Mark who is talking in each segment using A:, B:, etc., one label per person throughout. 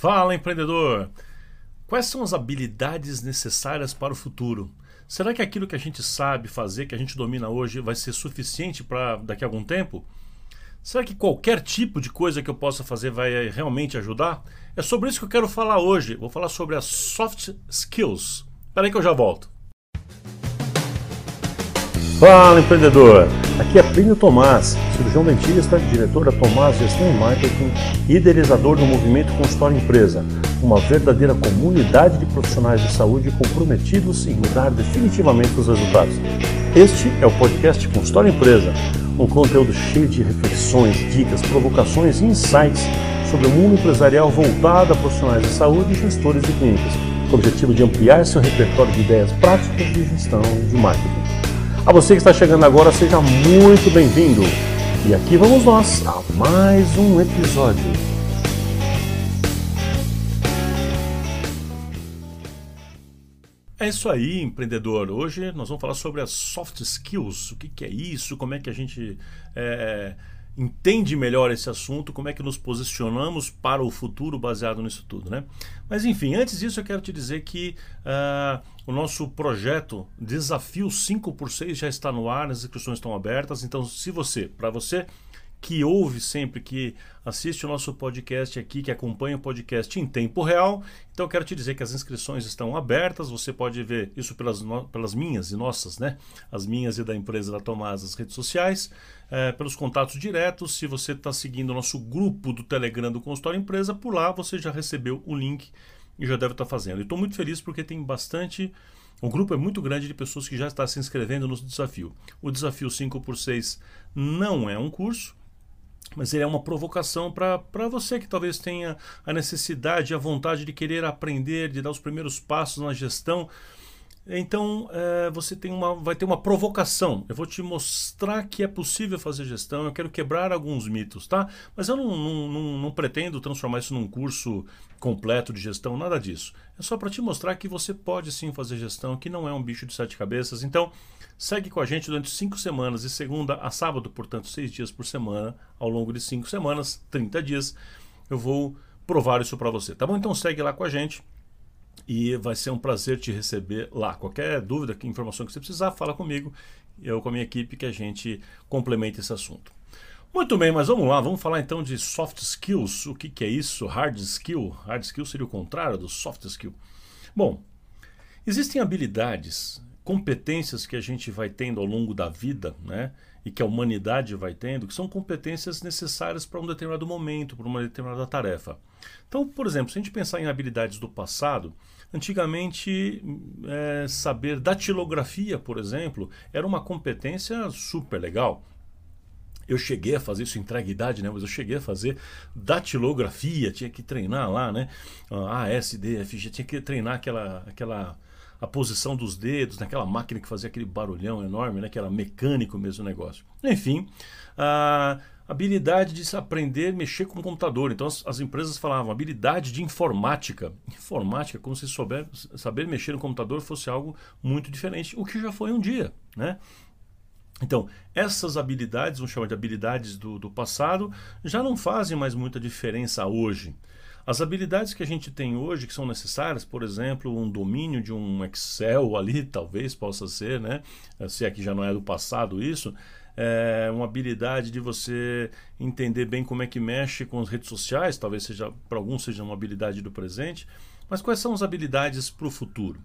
A: Fala, empreendedor! Quais são as habilidades necessárias para o futuro? Será que aquilo que a gente sabe fazer, que a gente domina hoje, vai ser suficiente para daqui a algum tempo? Será que qualquer tipo de coisa que eu possa fazer vai realmente ajudar? É sobre isso que eu quero falar hoje. Vou falar sobre as soft skills. Espera aí que eu já volto. Fala, empreendedor! Aqui é Plínio Tomás, cirurgião dentista, diretor da Tomás Gestão e Marketing e idealizador do movimento Consultório Empresa, uma verdadeira comunidade de profissionais de saúde comprometidos em mudar definitivamente os resultados. Este é o podcast Consultório Empresa, um conteúdo cheio de reflexões, dicas, provocações e insights sobre o mundo empresarial voltado a profissionais de saúde e gestores de clínicas, com o objetivo de ampliar seu repertório de ideias práticas de gestão e de marketing. A você que está chegando agora, seja muito bem-vindo. E aqui vamos nós a mais um episódio. É isso aí, empreendedor. Hoje nós vamos falar sobre as soft skills. O que, que é isso? Como é que a gente é, entende melhor esse assunto, como é que nos posicionamos para o futuro baseado nisso tudo, né? Mas enfim, antes disso eu quero te dizer que uh, o nosso projeto Desafio 5 por 6 já está no ar, as inscrições estão abertas, então se você, para você que ouve sempre, que assiste o nosso podcast aqui, que acompanha o podcast em tempo real. Então quero te dizer que as inscrições estão abertas, você pode ver isso pelas, pelas minhas e nossas, né? As minhas e da empresa da Tomás, as redes sociais, é, pelos contatos diretos. Se você está seguindo o nosso grupo do Telegram do Consultório Empresa, por lá você já recebeu o link e já deve estar tá fazendo. Estou muito feliz porque tem bastante. O grupo é muito grande de pessoas que já estão se inscrevendo no desafio. O desafio 5 por 6 não é um curso, mas ele é uma provocação para você que talvez tenha a necessidade, a vontade de querer aprender, de dar os primeiros passos na gestão. Então é, você tem uma, vai ter uma provocação. Eu vou te mostrar que é possível fazer gestão. Eu quero quebrar alguns mitos, tá? Mas eu não, não, não, não pretendo transformar isso num curso completo de gestão, nada disso. É só para te mostrar que você pode sim fazer gestão, que não é um bicho de sete cabeças. Então Segue com a gente durante cinco semanas, de segunda a sábado, portanto, seis dias por semana, ao longo de cinco semanas, 30 dias. Eu vou provar isso para você, tá bom? Então segue lá com a gente e vai ser um prazer te receber lá. Qualquer dúvida, informação que você precisar, fala comigo, eu com a minha equipe, que a gente complementa esse assunto. Muito bem, mas vamos lá, vamos falar então de soft skills. O que, que é isso? Hard skill? Hard skill seria o contrário do soft skill. Bom, existem habilidades competências que a gente vai tendo ao longo da vida, né? E que a humanidade vai tendo, que são competências necessárias para um determinado momento, para uma determinada tarefa. Então, por exemplo, se a gente pensar em habilidades do passado, antigamente é, saber datilografia, por exemplo, era uma competência super legal. Eu cheguei a fazer isso em idade, né? Mas eu cheguei a fazer datilografia, tinha que treinar lá, né? A, S, D, F, G, tinha que treinar aquela, aquela a posição dos dedos naquela máquina que fazia aquele barulhão enorme, né, que era mecânico mesmo o negócio. Enfim, a habilidade de aprender a mexer com o computador. Então as, as, empresas falavam habilidade de informática. Informática, como se souber, saber mexer no computador fosse algo muito diferente, o que já foi um dia, né? Então, essas habilidades, vamos chamar de habilidades do, do passado, já não fazem mais muita diferença hoje. As habilidades que a gente tem hoje, que são necessárias, por exemplo, um domínio de um Excel ali, talvez possa ser, né? Se é que já não é do passado isso, é uma habilidade de você entender bem como é que mexe com as redes sociais, talvez seja para alguns seja uma habilidade do presente, mas quais são as habilidades para o futuro?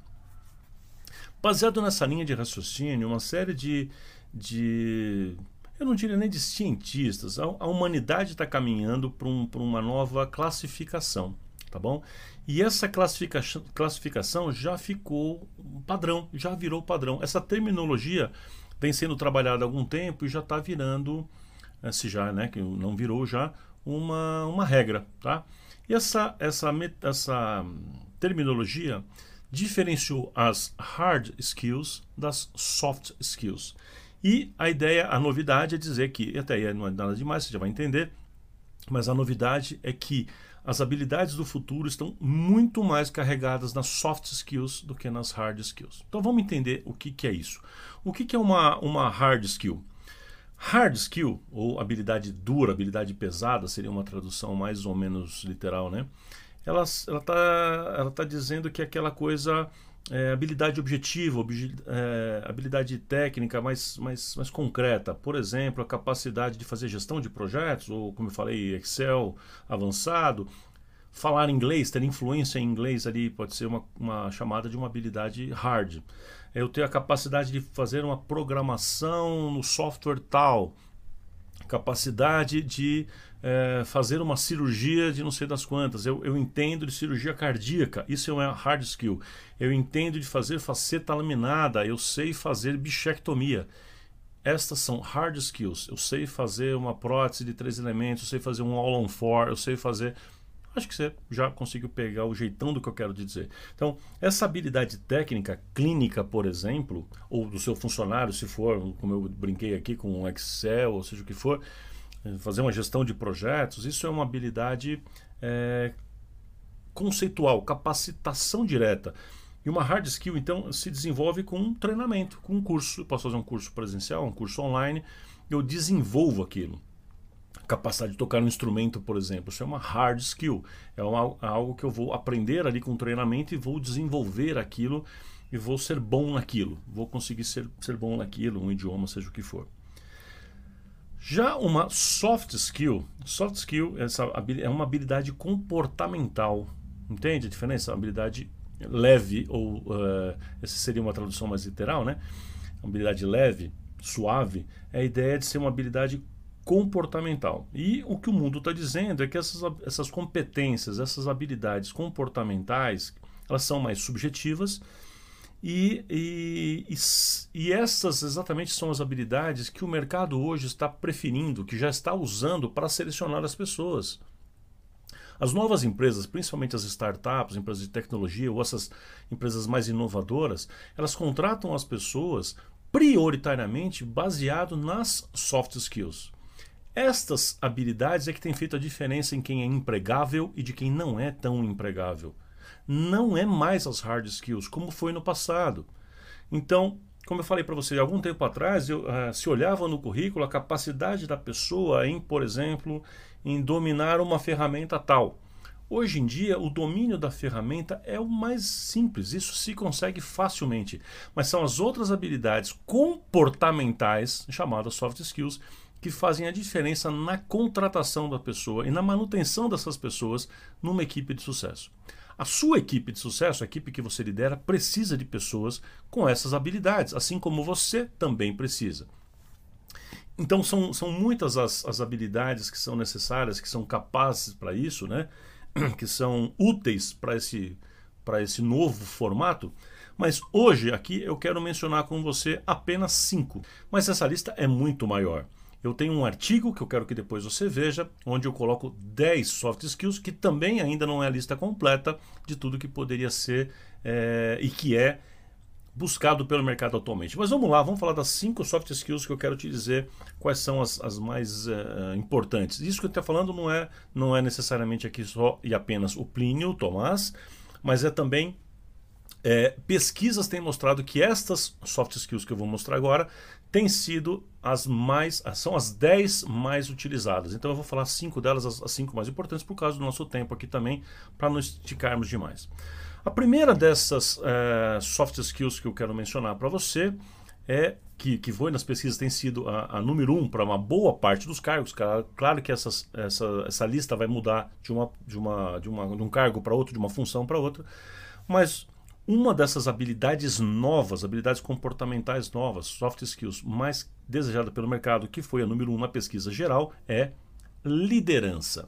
A: Baseado nessa linha de raciocínio, uma série de, de eu não diria nem de cientistas, a, a humanidade está caminhando para um, uma nova classificação, tá bom? E essa classifica, classificação já ficou padrão, já virou padrão. Essa terminologia vem sendo trabalhada há algum tempo e já está virando, eh, se já, né, que não virou já, uma, uma regra, tá? E essa, essa, essa terminologia diferenciou as hard skills das soft skills. E a ideia, a novidade é dizer que, até aí não é nada demais, você já vai entender, mas a novidade é que as habilidades do futuro estão muito mais carregadas nas soft skills do que nas hard skills. Então vamos entender o que, que é isso. O que, que é uma, uma hard skill? Hard skill, ou habilidade dura, habilidade pesada, seria uma tradução mais ou menos literal, né? ela está ela tá dizendo que é aquela coisa é, habilidade objetiva, é, habilidade técnica mais, mais, mais concreta. Por exemplo, a capacidade de fazer gestão de projetos, ou como eu falei, Excel avançado. Falar inglês, ter influência em inglês ali pode ser uma, uma chamada de uma habilidade hard. Eu ter a capacidade de fazer uma programação no software tal, capacidade de é, fazer uma cirurgia de não sei das quantas. Eu, eu entendo de cirurgia cardíaca, isso é uma hard skill. Eu entendo de fazer faceta laminada, eu sei fazer bichectomia. Estas são hard skills. Eu sei fazer uma prótese de três elementos, eu sei fazer um all-on four, eu sei fazer. Acho que você já conseguiu pegar o jeitão do que eu quero dizer. Então, essa habilidade técnica, clínica, por exemplo, ou do seu funcionário, se for, como eu brinquei aqui com o Excel, ou seja o que for, fazer uma gestão de projetos, isso é uma habilidade é, conceitual, capacitação direta. E uma hard skill, então, se desenvolve com um treinamento, com um curso. Eu posso fazer um curso presencial, um curso online, eu desenvolvo aquilo. Capacidade de tocar um instrumento, por exemplo, isso é uma hard skill. É uma, algo que eu vou aprender ali com treinamento e vou desenvolver aquilo e vou ser bom naquilo. Vou conseguir ser, ser bom naquilo, um idioma, seja o que for. Já uma soft skill, soft skill essa é uma habilidade comportamental. Entende a diferença? Uma habilidade leve, ou uh, essa seria uma tradução mais literal, né? Uma habilidade leve, suave, é a ideia de ser uma habilidade comportamental. E o que o mundo está dizendo é que essas, essas competências, essas habilidades comportamentais, elas são mais subjetivas e, e, e, e, essas exatamente são as habilidades que o mercado hoje está preferindo, que já está usando para selecionar as pessoas. As novas empresas, principalmente as startups, empresas de tecnologia ou essas empresas mais inovadoras, elas contratam as pessoas prioritariamente baseado nas soft skills. Estas habilidades é que têm feito a diferença em quem é empregável e de quem não é tão empregável não é mais as hard skills como foi no passado. Então, como eu falei para você, algum tempo atrás, eu, uh, se olhava no currículo a capacidade da pessoa em, por exemplo, em dominar uma ferramenta tal. Hoje em dia, o domínio da ferramenta é o mais simples, isso se consegue facilmente. Mas são as outras habilidades comportamentais, chamadas soft skills, que fazem a diferença na contratação da pessoa e na manutenção dessas pessoas numa equipe de sucesso. A sua equipe de sucesso, a equipe que você lidera, precisa de pessoas com essas habilidades, assim como você também precisa. Então são, são muitas as, as habilidades que são necessárias, que são capazes para isso, né? que são úteis para esse, esse novo formato. Mas hoje aqui eu quero mencionar com você apenas cinco. Mas essa lista é muito maior eu tenho um artigo que eu quero que depois você veja, onde eu coloco 10 soft skills, que também ainda não é a lista completa de tudo que poderia ser é, e que é buscado pelo mercado atualmente. Mas vamos lá, vamos falar das cinco soft skills que eu quero te dizer quais são as, as mais uh, importantes. Isso que eu estou falando não é, não é necessariamente aqui só e apenas o Plínio, o Tomás, mas é também é, pesquisas têm mostrado que estas soft skills que eu vou mostrar agora têm sido as mais, são as 10 mais utilizadas. Então eu vou falar cinco delas, as, as cinco mais importantes, por causa do nosso tempo aqui também, para não esticarmos demais. A primeira dessas é, soft skills que eu quero mencionar para você é que, que foi nas pesquisas tem sido a, a número um para uma boa parte dos cargos. Claro, claro que essas, essa, essa lista vai mudar de, uma, de, uma, de, uma, de um cargo para outro, de uma função para outra, mas uma dessas habilidades novas, habilidades comportamentais novas, soft skills, mais desejada pelo mercado, que foi a número um na pesquisa geral, é liderança.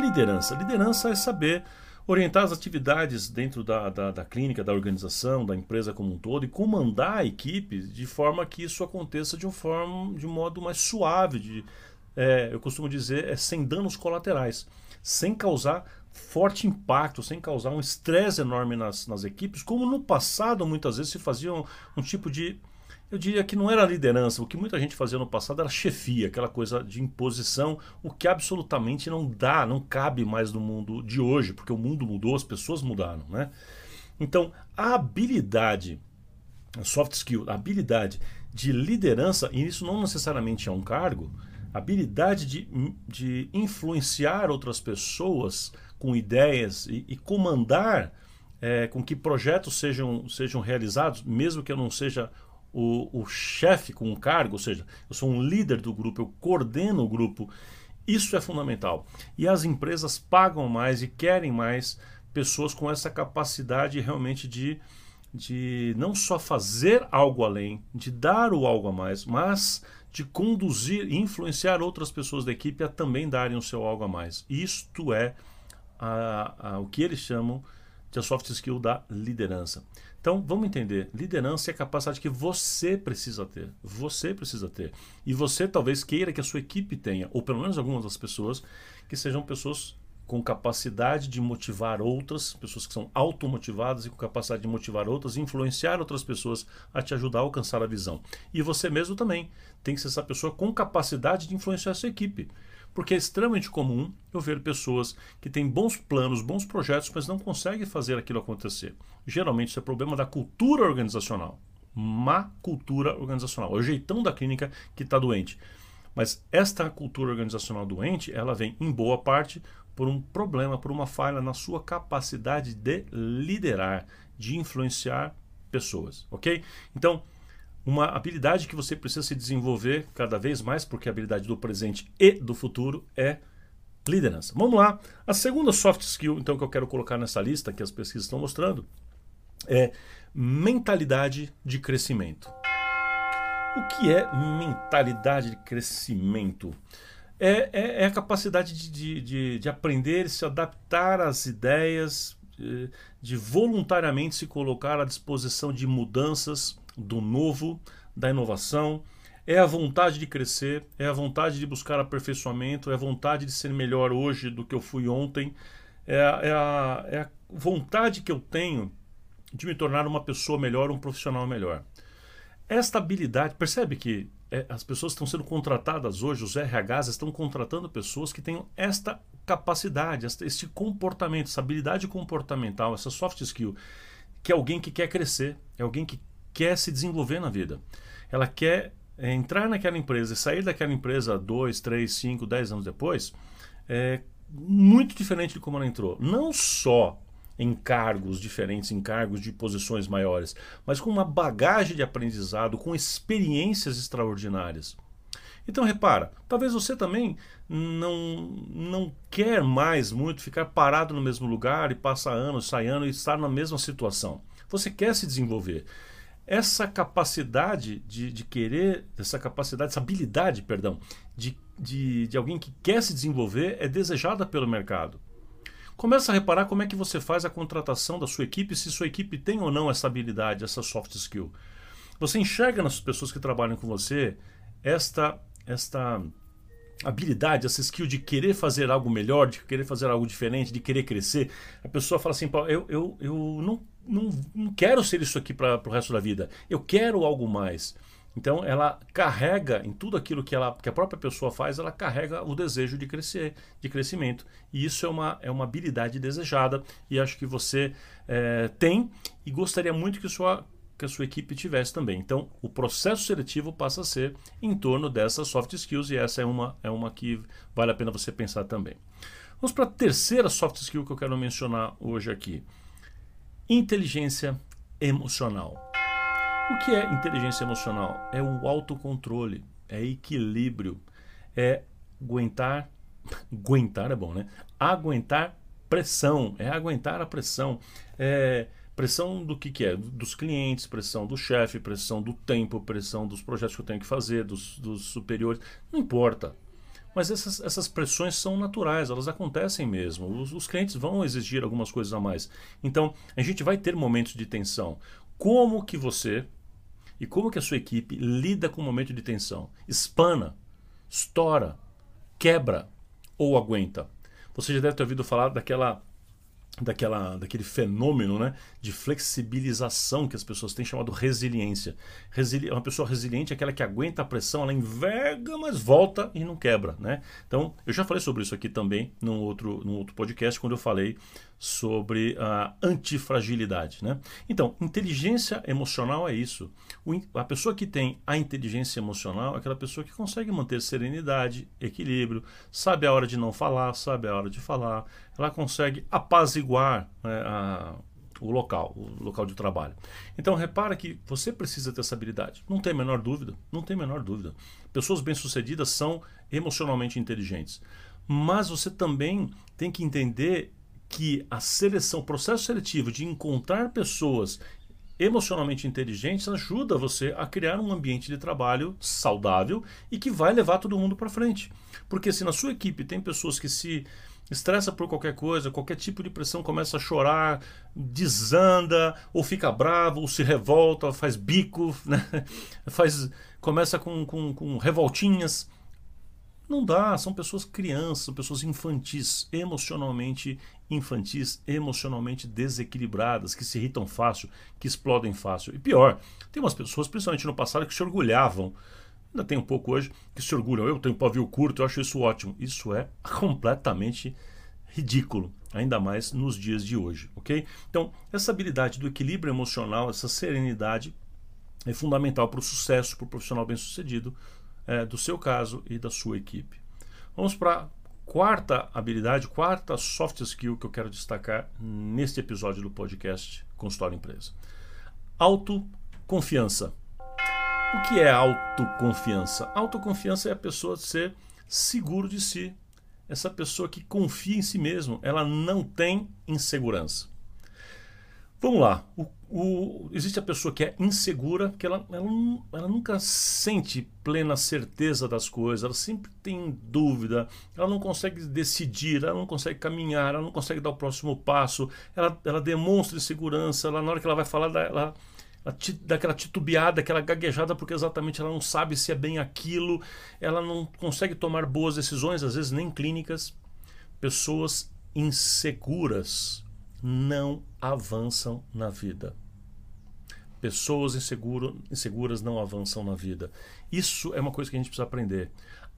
A: Liderança. Liderança é saber orientar as atividades dentro da, da, da, clínica, da organização, da empresa como um todo e comandar a equipe de forma que isso aconteça de, um forma, de um modo mais suave, de, é, eu costumo dizer, é sem danos colaterais, sem causar forte impacto, sem causar um estresse enorme nas, nas equipes, como no passado muitas vezes se fazia um, um, tipo de. Eu diria que não era liderança, o que muita gente fazia no passado era chefia, aquela coisa de imposição, o que absolutamente não dá, não cabe mais no mundo de hoje, porque o mundo mudou, as pessoas mudaram. Né? Então, a habilidade, a soft skill, a habilidade de liderança, e isso não necessariamente é um cargo, a habilidade de, de influenciar outras pessoas com ideias e, e comandar é, com que projetos sejam, sejam realizados, mesmo que eu não seja o, o chefe com um cargo, ou seja, eu sou um líder do grupo, eu coordeno o grupo. Isso é fundamental. E as empresas pagam mais e querem mais pessoas com essa capacidade realmente de, de não só fazer algo além, de dar o algo a mais, mas de conduzir e influenciar outras pessoas da equipe a também darem o seu algo a mais. Isto é a, a, o que eles chamam de a soft skill da liderança. Então, vamos entender. Liderança é a capacidade que você precisa ter. Você precisa ter. E você talvez queira que a sua equipe tenha, ou pelo menos algumas das pessoas, que sejam pessoas com capacidade de motivar outras, pessoas que são automotivadas e com capacidade de motivar outras, influenciar outras pessoas a te ajudar a alcançar a visão. E você mesmo também tem que ser essa pessoa com capacidade de influenciar a sua equipe. Porque é extremamente comum eu ver pessoas que têm bons planos, bons projetos, mas não conseguem fazer aquilo acontecer. Geralmente isso é problema da cultura organizacional. Má cultura organizacional. É o jeitão da clínica que está doente. Mas esta cultura organizacional doente, ela vem em boa parte por um problema, por uma falha na sua capacidade de liderar, de influenciar pessoas, ok? Então, uma habilidade que você precisa se desenvolver cada vez mais, porque a habilidade do presente e do futuro é liderança. Vamos lá. A segunda soft skill, então, que eu quero colocar nessa lista que as pesquisas estão mostrando, é mentalidade de crescimento. O que é mentalidade de crescimento? É, é, é a capacidade de, de, de, aprender, se adaptar às ideias, de, de voluntariamente se colocar à disposição de mudanças do novo, da inovação, é a vontade de crescer, é a vontade de buscar aperfeiçoamento, é a vontade de ser melhor hoje do que eu fui ontem, é a, é a, é a vontade que eu tenho de me tornar uma pessoa melhor, um profissional melhor. Esta habilidade, percebe que é, as pessoas estão sendo contratadas hoje, os RHs estão contratando pessoas que tenham esta capacidade, este comportamento, essa habilidade comportamental, essa soft skill, que é alguém que quer crescer, é alguém que quer se desenvolver na vida. Ela quer é, entrar naquela empresa e sair daquela empresa dois, três, cinco, dez anos depois, é muito diferente de como ela entrou. Não só em cargos diferentes, em cargos de posições maiores, mas com uma bagagem de aprendizado, com experiências extraordinárias. Então repara, talvez você também não, não quer mais muito ficar parado no mesmo lugar e passar anos, sai anos e estar na mesma situação. Você quer se desenvolver essa capacidade de, de querer, essa capacidade, essa habilidade, perdão, de, de, de alguém que quer se desenvolver é desejada pelo mercado. Começa a reparar como é que você faz a contratação da sua equipe, se sua equipe tem ou não essa habilidade, essa soft skill. Você enxerga nas pessoas que trabalham com você esta, esta habilidade, essa skill de querer fazer algo melhor, de querer fazer algo diferente, de querer crescer. A pessoa fala assim, eu, eu, eu não não, não quero ser isso aqui para o resto da vida. Eu quero algo mais. Então ela carrega em tudo aquilo que, ela, que a própria pessoa faz, ela carrega o desejo de crescer, de crescimento. E isso é uma, é uma habilidade desejada e acho que você é, tem e gostaria muito que, sua, que a sua equipe tivesse também. Então o processo seletivo passa a ser em torno dessas soft skills e essa é uma, é uma que vale a pena você pensar também. Vamos para a terceira soft skill que eu quero mencionar hoje aqui. Inteligência emocional. O que é inteligência emocional? É o autocontrole, é equilíbrio, é aguentar. Aguentar é bom, né? Aguentar pressão, é aguentar a pressão. É pressão do que, que é? Dos clientes, pressão do chefe, pressão do tempo, pressão dos projetos que eu tenho que fazer, dos, dos superiores. Não importa. Mas essas, essas pressões são naturais, elas acontecem mesmo. Os, os, clientes vão exigir algumas coisas a mais. Então, a gente vai ter momentos de tensão. Como que você e como que a sua equipe lida com o momento de tensão? Espana, estoura, quebra ou aguenta? Você já deve ter ouvido falar daquela daquela, daquele fenômeno né, de flexibilização que as pessoas têm chamado resiliência. Resili uma pessoa resiliente é aquela que aguenta a pressão, ela enverga, mas volta e não quebra. Né? Então, eu já falei sobre isso aqui também num outro, num outro podcast, quando eu falei sobre a antifragilidade. Né? Então, inteligência emocional é isso. O, a pessoa que tem a inteligência emocional é aquela pessoa que consegue manter serenidade, equilíbrio, sabe a hora de não falar, sabe a hora de falar, ela consegue apaziguar né, a, o local, o local de trabalho. Então repara que você precisa ter essa habilidade. Não tem a menor dúvida, não tem a menor dúvida. Pessoas bem-sucedidas são emocionalmente inteligentes. Mas você também tem que entender que a seleção, o processo seletivo de encontrar pessoas emocionalmente inteligentes ajuda você a criar um ambiente de trabalho saudável e que vai levar todo mundo para frente. Porque se na sua equipe tem pessoas que se estressa por qualquer coisa, qualquer tipo de pressão começa a chorar, desanda, ou fica bravo, ou se revolta, faz bico, né? faz, começa com, com, com revoltinhas. Não dá, são pessoas crianças, pessoas infantis, emocionalmente infantis, emocionalmente desequilibradas, que se irritam fácil, que explodem fácil. E pior, tem umas pessoas, principalmente no passado, que se orgulhavam, ainda tem um pouco hoje, que se orgulham. Eu tenho pavio curto, eu acho isso ótimo. Isso é completamente ridículo, ainda mais nos dias de hoje, ok? Então, essa habilidade do equilíbrio emocional, essa serenidade, é fundamental para o sucesso, para o profissional bem-sucedido, é, do seu caso e da sua equipe. Vamos para quarta habilidade, quarta soft skill que eu quero destacar neste episódio do podcast Consultório Empresa. Autoconfiança. O que é autoconfiança? Autoconfiança é a pessoa ser seguro de si. Essa pessoa que confia em si mesmo, ela não tem insegurança. Vamos lá. O, o, existe a pessoa que é insegura, que ela, ela, ela, nunca sente plena certeza das coisas, ela sempre tem dúvida, ela não consegue decidir, ela não consegue caminhar, ela não consegue dar o próximo passo, ela, ela demonstra insegurança, ela, na hora que ela vai falar, ela, ela, ela dá aquela titubeada, aquela gaguejada, porque exatamente ela não sabe se é bem aquilo, ela não consegue tomar boas decisões, às vezes nem clínicas. Pessoas inseguras não avançam na vida. Pessoas inseguro, inseguras não avançam na vida. Isso é uma coisa que a gente precisa aprender.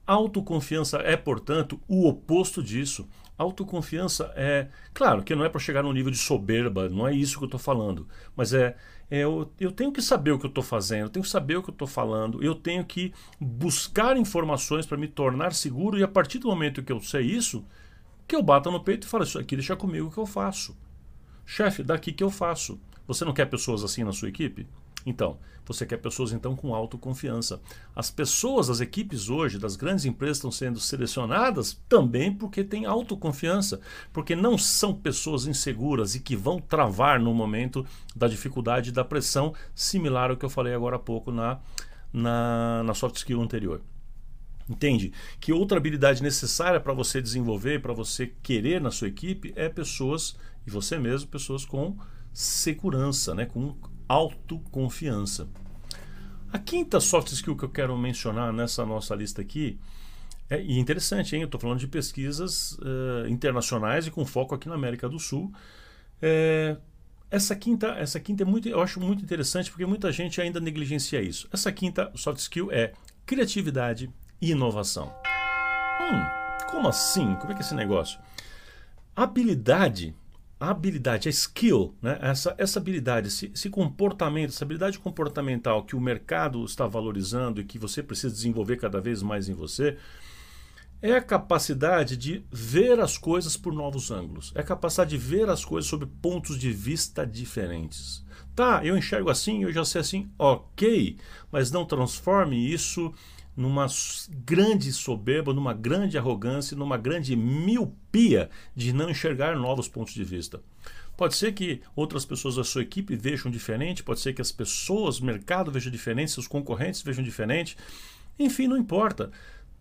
A: Autoconfiança é, portanto, o oposto disso. Autoconfiança é. Claro que não é para chegar num nível de soberba, não é isso que eu estou falando. Mas é. é eu, eu tenho que saber o que eu estou fazendo, eu tenho que saber o que eu estou falando, eu tenho que buscar informações para me tornar seguro, e a partir do momento que eu sei isso, que eu bata no peito e falo: Isso aqui deixa comigo que eu faço. Chefe, daqui que eu faço. Você não quer pessoas assim na sua equipe? Então, você quer pessoas então com autoconfiança. As pessoas, as equipes hoje das grandes empresas estão sendo selecionadas também porque têm autoconfiança, porque não são pessoas inseguras e que vão travar no momento da dificuldade da pressão, similar ao que eu falei agora há pouco na, na, na soft skill anterior. Entende? Que outra habilidade necessária para você desenvolver, para você querer na sua equipe, é pessoas, e você mesmo, pessoas com segurança, né? com autoconfiança. A quinta soft skill que eu quero mencionar nessa nossa lista aqui é interessante, hein? Eu estou falando de pesquisas uh, internacionais e com foco aqui na América do Sul. É, essa quinta, essa quinta é muito, eu acho muito interessante porque muita gente ainda negligencia isso. Essa quinta soft skill é criatividade e inovação. Hum, como assim? Como é que é esse negócio? Habilidade a habilidade, a skill, né? essa, essa habilidade, esse, esse, comportamento, essa habilidade comportamental que o mercado está valorizando e que você precisa desenvolver cada vez mais em você, é a capacidade de ver as coisas por novos ângulos. É a capacidade de ver as coisas sob pontos de vista diferentes. Tá, eu enxergo assim, eu já sei assim, ok, mas não transforme isso numa grande soberba, numa grande arrogância, numa grande miopia de não enxergar novos pontos de vista. Pode ser que outras pessoas da sua equipe vejam diferente, pode ser que as pessoas, o mercado veja diferente, seus concorrentes vejam diferente. Enfim, não importa.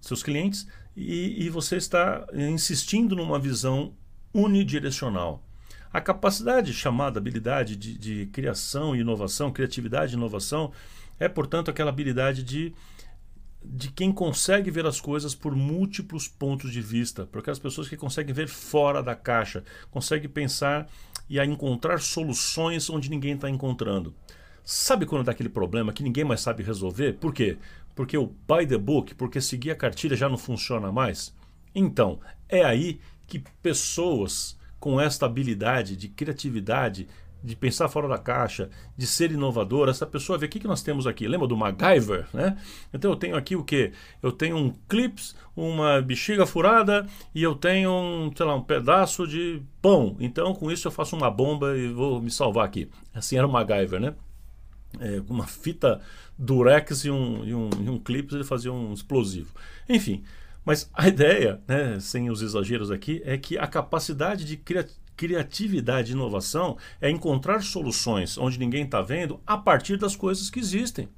A: Seus clientes e, e você está insistindo numa visão unidirecional. A capacidade chamada habilidade de, de criação e inovação, criatividade e inovação, é, portanto, aquela habilidade de de quem consegue ver as coisas por múltiplos pontos de vista, por aquelas pessoas que conseguem ver fora da caixa, conseguem pensar e a encontrar soluções onde ninguém está encontrando. Sabe quando dá aquele problema que ninguém mais sabe resolver? Por quê? Porque o by the book, porque seguir a cartilha já não funciona mais? Então, é aí que pessoas com esta habilidade de criatividade, de pensar fora da caixa, de ser inovador, essa pessoa vê o que, que nós temos aqui. Lembra do MacGyver, né? Então eu tenho aqui o que? Eu tenho um clips, uma bexiga furada e eu tenho um, sei lá, um pedaço de pão. Então com isso eu faço uma bomba e vou me salvar aqui. Assim era o MacGyver, né? É, uma fita durex e um, e um, e um clips ele fazia um explosivo. Enfim, mas a ideia, né, sem os exageros aqui, é que a capacidade de criatividade e inovação é encontrar soluções onde ninguém está vendo a partir das coisas que existem.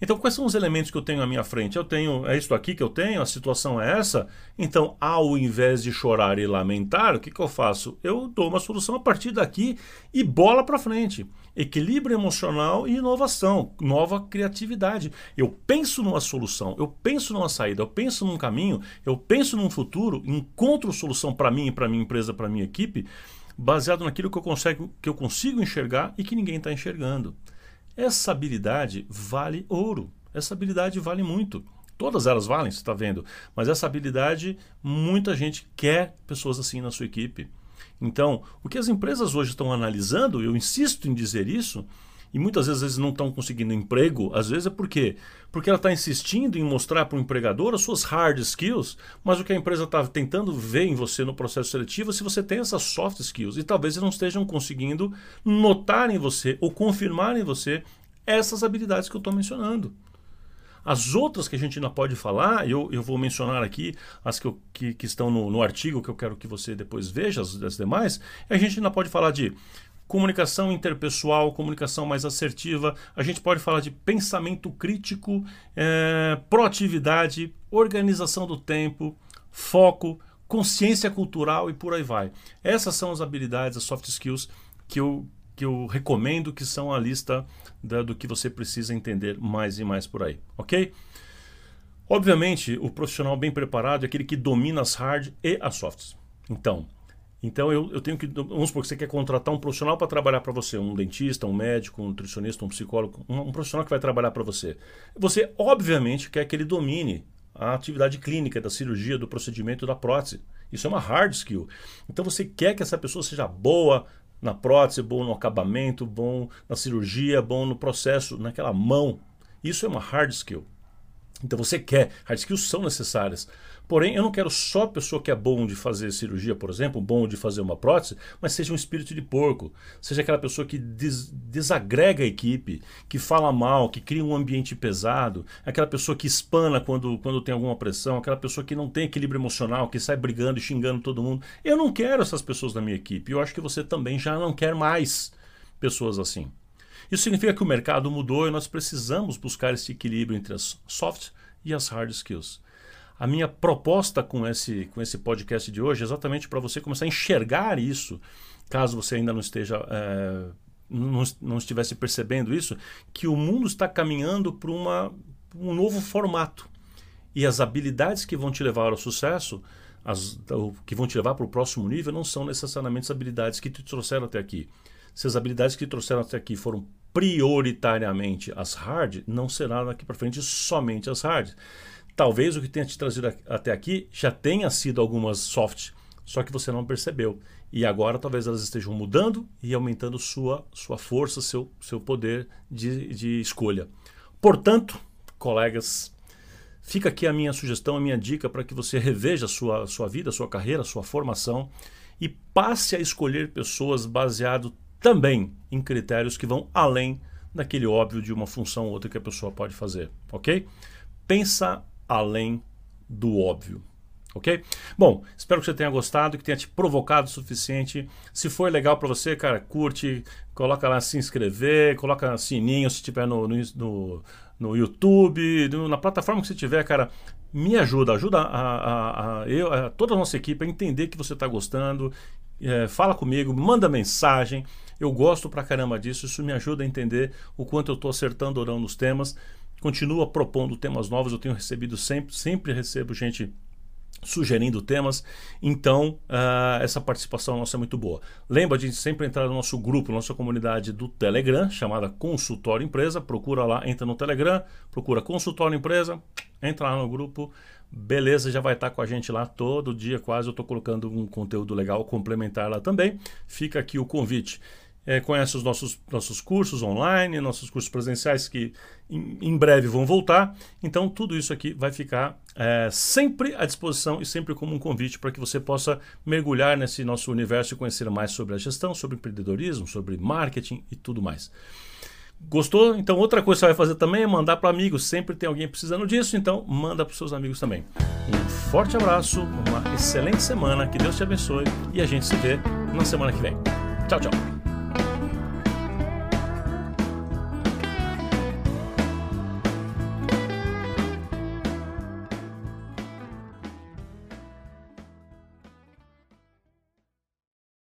A: Então, quais são os elementos que eu tenho à minha frente? Eu tenho, é isso aqui que eu tenho, a situação é essa. Então, ao invés de chorar e lamentar, o que, que eu faço? Eu dou uma solução a partir daqui e bola para frente. Equilíbrio emocional e inovação, nova criatividade. Eu penso numa solução, eu penso numa saída, eu penso num caminho, eu penso num futuro, encontro solução para mim, para minha empresa, para minha equipe, baseado naquilo que eu, consigo, que eu consigo enxergar e que ninguém está enxergando. Essa habilidade vale ouro. Essa habilidade vale muito. Todas elas valem, você está vendo. Mas essa habilidade, muita gente quer pessoas assim na sua equipe. Então, o que as empresas hoje estão analisando, eu insisto em dizer isso, e muitas vezes eles não estão conseguindo emprego, às vezes é por quê? Porque ela está insistindo em mostrar para o empregador as suas hard skills, mas o que a empresa está tentando ver em você no processo seletivo é se você tem essas soft skills. E talvez eles não estejam conseguindo notar em você ou confirmar em você essas habilidades que eu estou mencionando. As outras que a gente ainda pode falar, eu, eu vou mencionar aqui as que, eu, que, que estão no, no, artigo que eu quero que você depois veja, as, as demais, a gente ainda pode falar de comunicação interpessoal, comunicação mais assertiva, a gente pode falar de pensamento crítico, é, proatividade, organização do tempo, foco, consciência cultural e por aí vai. Essas são as habilidades, as soft skills que eu, que eu recomendo que são a lista da, do que você precisa entender mais e mais por aí, ok? Obviamente, o profissional bem preparado é aquele que domina as hard e as softs. Então, então eu, eu tenho que. Vamos supor que você quer contratar um profissional para trabalhar para você, um dentista, um médico, um nutricionista, um psicólogo, um, um profissional que vai trabalhar para você. Você, obviamente, quer que ele domine a atividade clínica da cirurgia, do procedimento da prótese. Isso é uma hard skill. Então você quer que essa pessoa seja boa na prótese, bom no acabamento, bom na cirurgia, bom no processo, naquela mão. Isso é uma hard skill. Então você quer, hard skills são necessárias. Porém, eu não quero só a pessoa que é bom de fazer cirurgia, por exemplo, bom de fazer uma prótese, mas seja um espírito de porco. Seja aquela pessoa que des desagrega a equipe, que fala mal, que cria um ambiente pesado, aquela pessoa que espana quando, quando tem alguma pressão, aquela pessoa que não tem equilíbrio emocional, que sai brigando e xingando todo mundo. Eu não quero essas pessoas na minha equipe. Eu acho que você também já não quer mais pessoas assim. Isso significa que o mercado mudou e nós precisamos buscar esse equilíbrio entre as soft e as hard skills. A minha proposta com esse, com esse podcast de hoje é exatamente para você começar a enxergar isso, caso você ainda não esteja. É, não, não estivesse percebendo isso, que o mundo está caminhando para um novo formato. E as habilidades que vão te levar ao sucesso, as, que vão te levar para o próximo nível, não são necessariamente as habilidades que te trouxeram até aqui. Se as habilidades que trouxeram até aqui foram prioritariamente as hard, não será daqui para frente somente as hard. Talvez o que tenha te trazido até aqui já tenha sido algumas soft, só que você não percebeu. E agora talvez elas estejam mudando e aumentando sua, sua força, seu, seu poder de, de escolha. Portanto, colegas, fica aqui a minha sugestão, a minha dica para que você reveja sua, sua vida, sua carreira, sua formação e passe a escolher pessoas baseado também em critérios que vão além daquele óbvio de uma função ou outra que a pessoa pode fazer, ok? Pensa além do óbvio. Ok? Bom, espero que você tenha gostado, que tenha te provocado o suficiente. Se for legal para você, cara, curte, coloca lá se inscrever, coloca sininho se estiver no, no, no, YouTube, no, na plataforma que você tiver, cara. Me ajuda, ajuda a, a, a eu, a toda a nossa equipe a entender que você está gostando. É, fala comigo, manda mensagem. Eu gosto pra caramba disso, isso me ajuda a entender o quanto eu estou acertando ou não nos temas continua propondo temas novos. Eu tenho recebido sempre, sempre recebo gente sugerindo temas. Então, uh, essa participação nossa é muito boa. Lembra de sempre entrar no nosso grupo, nossa comunidade do Telegram, chamada Consultório Empresa. Procura lá, entra no Telegram, procura Consultório Empresa, entra lá no grupo. Beleza, já vai estar com a gente lá todo dia, quase. Eu estou colocando um conteúdo legal complementar lá também. Fica aqui o convite. É, conhece os nossos, nossos cursos online, nossos cursos presenciais que em, em breve vão voltar. Então, tudo isso aqui vai ficar é, sempre à disposição e sempre como um convite para que você possa mergulhar nesse nosso universo e conhecer mais sobre a gestão, sobre empreendedorismo, sobre marketing e tudo mais. Gostou? Então, outra coisa que você vai fazer também é mandar para amigos. Sempre tem alguém precisando disso, então manda para os seus amigos também. Um forte abraço, uma excelente semana, que Deus te abençoe e a gente se vê na semana que vem. Tchau, tchau.